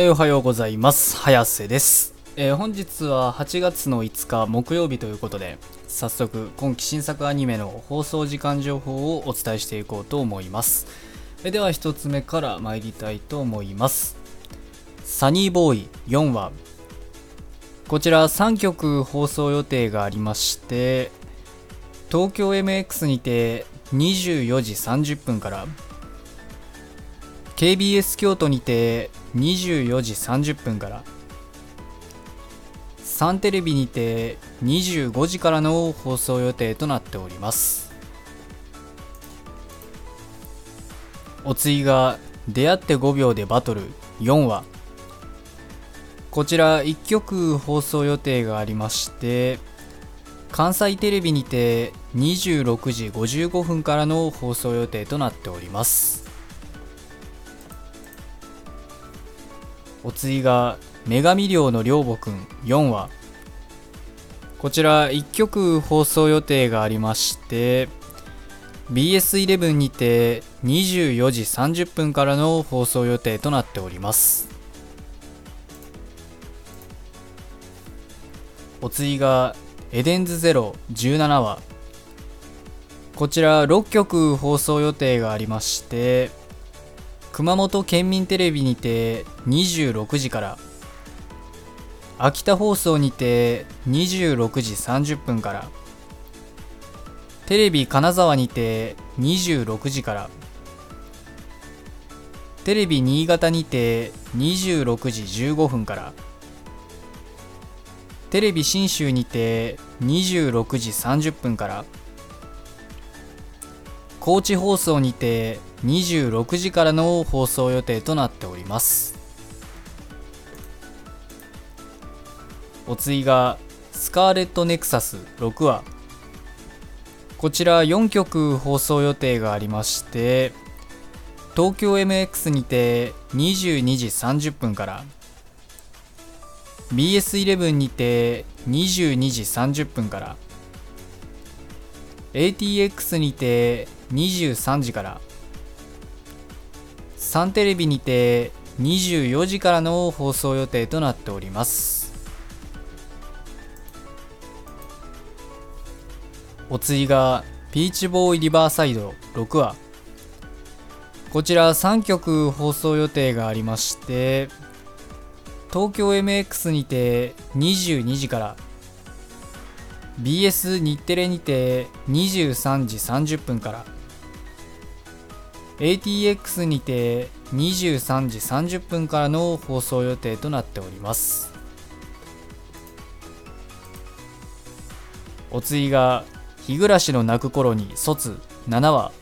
えーおはようございます。早瀬です、えー本日は8月の5日木曜日ということで早速今期新作アニメの放送時間情報をお伝えしていこうと思います、えーでは1つ目から参りたいと思います。サニーボーイ4話。こちら3曲放送予定がありまして東京 MX にて24時30分から KBS 京都にて24時30分からサンテレビにて25時からの放送予定となっております。お次が「出会って5秒でバトル」4話。こちら1曲放送予定がありまして関西テレビにて26時55分からの放送予定となっております。お次が「女神寮の寮母くん」4話。こちら1曲放送予定がありまして BS11 にて24時30分からの放送予定となっております。お次が「エデンズゼロ17話。こちら6曲放送予定がありまして熊本県民テレビにて26時から秋田放送にて26時30分からテレビ金沢にて26時からテレビ新潟にて26時15分からテレビ信州にて26時30分から高知放送にて26時からの放送予定となっております。お次が「スカーレット・ネクサス」6話。こちら4曲放送予定がありまして東京 MX にて22時30分から BS11 にて22時30分から ATX にて23時からサンテレビにて24時からの放送予定となっております。お次がピーチボーイリバーサイド6話。こちら3曲放送予定がありまして東京 MX にて22時から BS 日テレにて23時30分から ATX にて23時30分からの放送予定となっております。お次が「日暮らしの泣く頃に卒7話」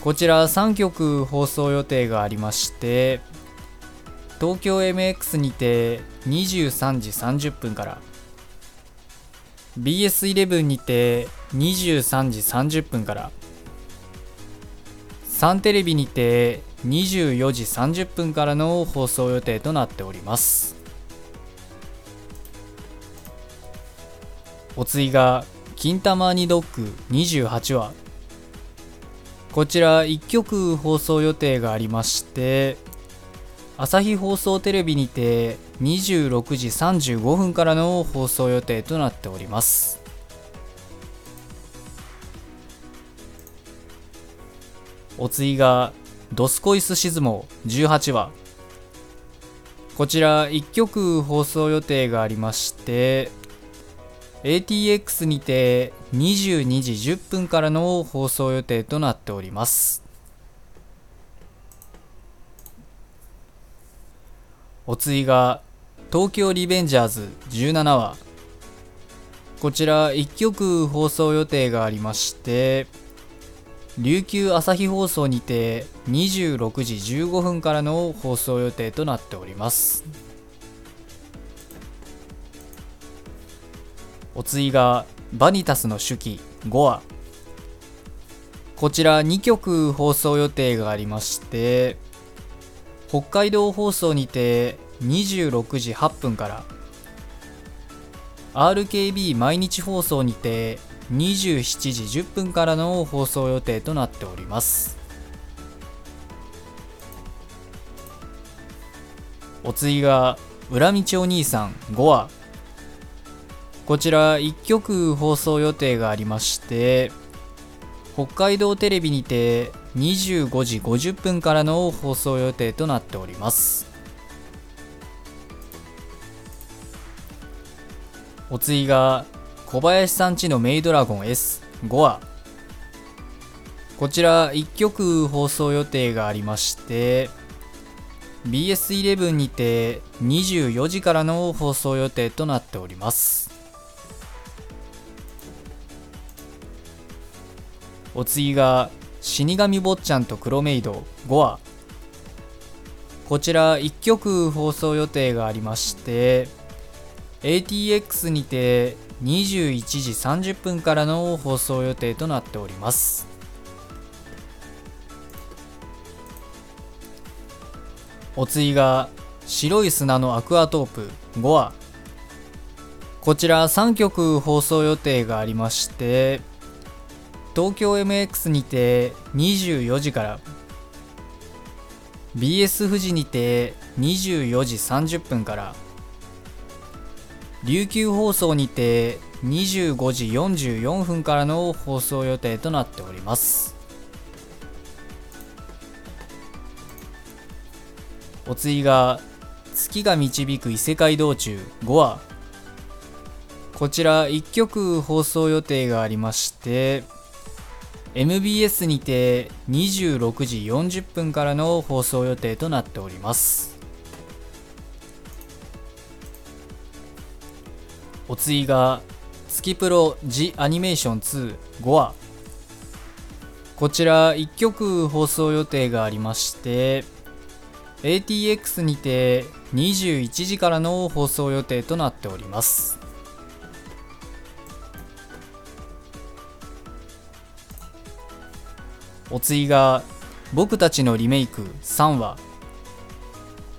こちら3曲放送予定がありまして東京 MX にて23時30分から BS11 にて23時30分からサンテレビにて24時30分からの放送予定となっております。お次が「金玉にドッグ」28話。こちら1曲放送予定がありまして朝日放送テレビにて26時35分からの放送予定となっております。お次が「ドスコイスシズモ18話」こちら1曲放送予定がありまして ATX にて22時10分からの放送予定となっております。お次が東京リベンジャーズ17話。こちら1曲放送予定がありまして琉球朝日放送にて26時15分からの放送予定となっております。お次がバニタスの手記5話こちら2曲放送予定がありまして北海道放送にて26時8分から RKB 毎日放送にて27時10分からの放送予定となっております。お次が裏道お兄さん5話こちら1曲放送予定がありまして北海道テレビにて25時50分からの放送予定となっております。お次が小林さんちのメイドラゴン S5 話こちら1曲放送予定がありまして BS11 にて24時からの放送予定となっております。お次が死神坊ちゃんと黒メイド5話こちら1曲放送予定がありまして ATX にて21時30分からの放送予定となっております。お次が白い砂のアクアトープ5話こちら3曲放送予定がありまして東京 MX にて24時から BS 富士にて24時30分から琉球放送にて25時44分からの放送予定となっております。お次が月が導く異世界道中5話こちら1曲放送予定がありまして MBS にて26時40分からの放送予定となっております。お次が月プロジアニメーション25話こちら1曲放送予定がありまして ATX にて21時からの放送予定となっております。お次が僕たちのリメイク3話。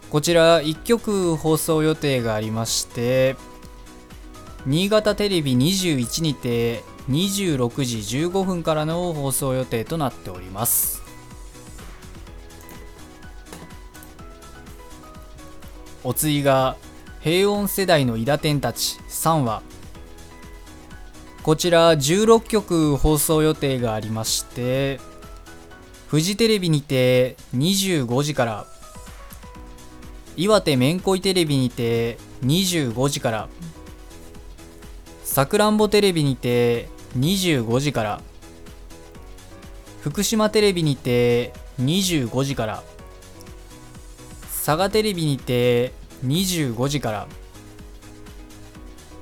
こちら1曲放送予定がありまして新潟テレビ21にて26時15分からの放送予定となっております。お次が平穏世代の伊田天たち3話こちら16曲放送予定がありましてフジテレビにて25時から岩手めんこいテレビにて25時からさくらんぼテレビにて25時から福島テレビにて25時から佐賀テレビにて25時から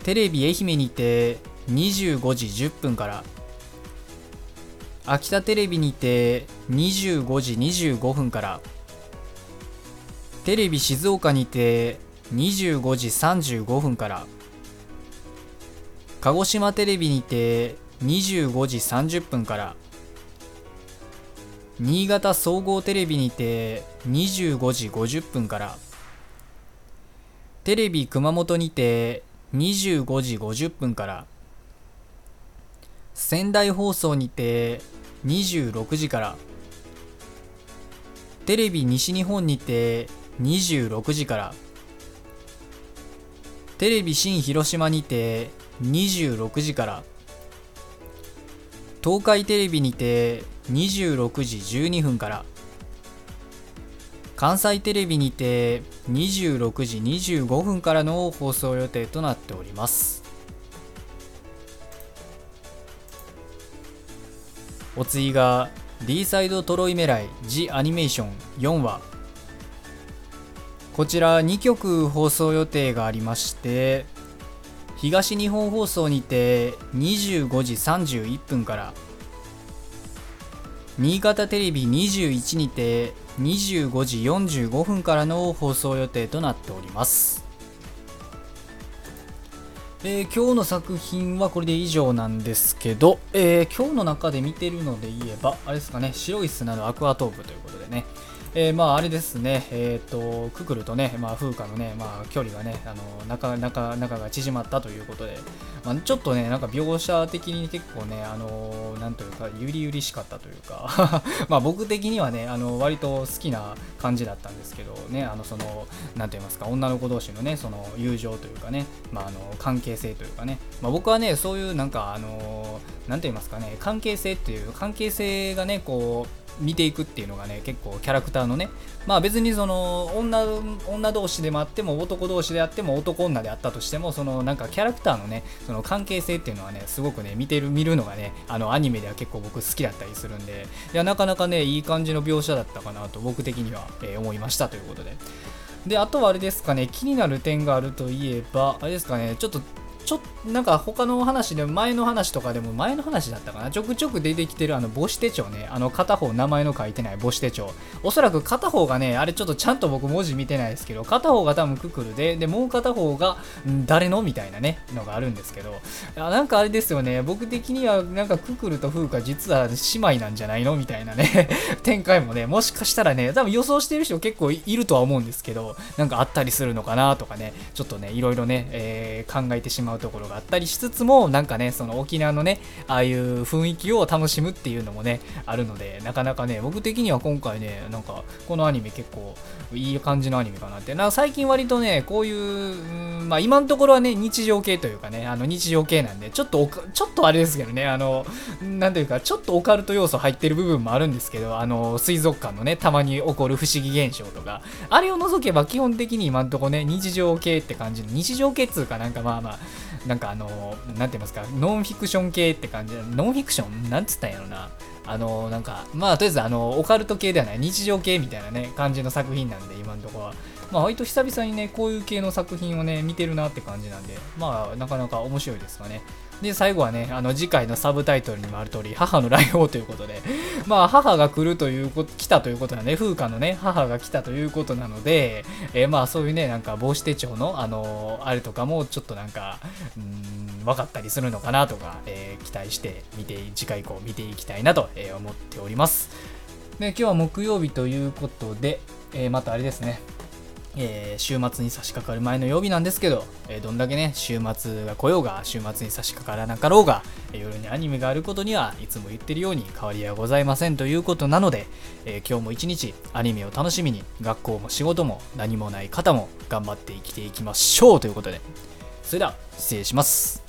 テレビ愛媛にて25時10分から秋田テレビにて25時25分からテレビ静岡にて25時35分から鹿児島テレビにて25時30分から新潟総合テレビにて25時50分からテレビ熊本にて25時50分から仙台放送にて26時からテレビ西日本にて26時からテレビ新広島にて26時から。東海テレビにて26時12分から。関西テレビにて26時25分からの放送予定となっております。お次が D サイドトロイメライジアニメーション4話。こちら2曲放送予定がありまして東日本放送にて25時31分から新潟テレビ21にて25時45分からの放送予定となっております。えー、今日の作品はこれで以上なんですけど、えー、今日の中で見てるので言えば、あれですかね、白い砂のアクアトープということでね、えー、まああれですね、えっ、ー、と、ククルとね、まあ風花のね、まあ距離がね、あの、仲、仲、仲が縮まったということで、まあ、ちょっとね、なんか描写的に結構ね、あの、なんというか、ゆりゆりしかったというか まあ僕的にはね、あの、割と好きな感じだったんですけど、ね、あの、その、なんて言いますか、女の子同士のね、その友情というかね、まああの、関係性というかね、まあ僕はね、そういうなんか、あの、なんて言いますかね、関係性っていう、関係性がね、こう、見ていくっていうのがね結構キャラクターのねまあ別にその女女同士でもあっても男同士であっても男女であったとしてもそのなんかキャラクターのねその関係性っていうのはねすごくね見てる見るのがねあのアニメでは結構僕好きだったりするんでいやなかなかねいい感じの描写だったかなと僕的には、えー、思いましたということで。であとはあれですかね気になる点があるといえばあれですかねちょっとちょっなんか他の話で前の話とかでも前の話だったかな。ちょくちょく出てきてるあの母子手帳ね。あの片方名前の書いてない母子手帳。おそらく片方がねあれちょっとちゃんと僕文字見てないですけど片方が多分ククルででもう片方が誰のみたいなねのがあるんですけど。なんかあれですよね。僕的にはなんかククルとフーカ実は姉妹なんじゃないのみたいなね。展開もねもしかしたらね多分予想してる人結構いるとは思うんですけどなんかあったりするのかなとかねちょっとねいろいろね、えー、考えてしまうところがあったりしつつもなんかねその沖縄のねああいう雰囲気を楽しむっていうのもねあるのでなかなかね僕的には今回ねなんかこのアニメ結構いい感じのアニメかなって。な最近割とねこういう、うんまあ今のところはね日常系というかねあの日常系なんでちょっとちょっとあれですけどねあのなんというかちょっとオカルト要素入ってる部分もあるんですけどあの水族館のねたまに起こる不思議現象とかあれを除けば基本的に今んとこね日常系って感じの日常系っつうかなんかまあまあなんかあの、なんて言いますか、ノンフィクション系って感じ、ノンフィクション？なんつったんやろな。あの、なんか、まあ、とりあえず、あの、オカルト系ではない、日常系みたいなね、感じの作品なんで、今のところは。まあ、割と久々にね、こういう系の作品をね、見てるなって感じなんで、まあ、なかなか面白いですかね。で、最後はね、あの、次回のサブタイトルにもある通り、母の来訪ということで、まあ、母が来るということ、来たということなんで、風花のね、母が来たということなので、えー、まあ、そういうね、なんか、帽子手帳の、あのー、あれとかも、ちょっとなんか、うん、分かったりするのかなとか、えー、期待して見て、次回以降見ていきたいなと、え思っております。で、今日は木曜日ということで、えまたあれですね、えー、週末に差し掛かる前の曜日なんですけど、えー、どんだけね、週末が来ようが、週末に差し掛からなかろうが、えー、夜にアニメがあることにはいつも言ってるように変わりはございませんということなので、え今日も一日アニメを楽しみに、学校も仕事も何もない方も頑張って生きていきましょうということで、それでは失礼します。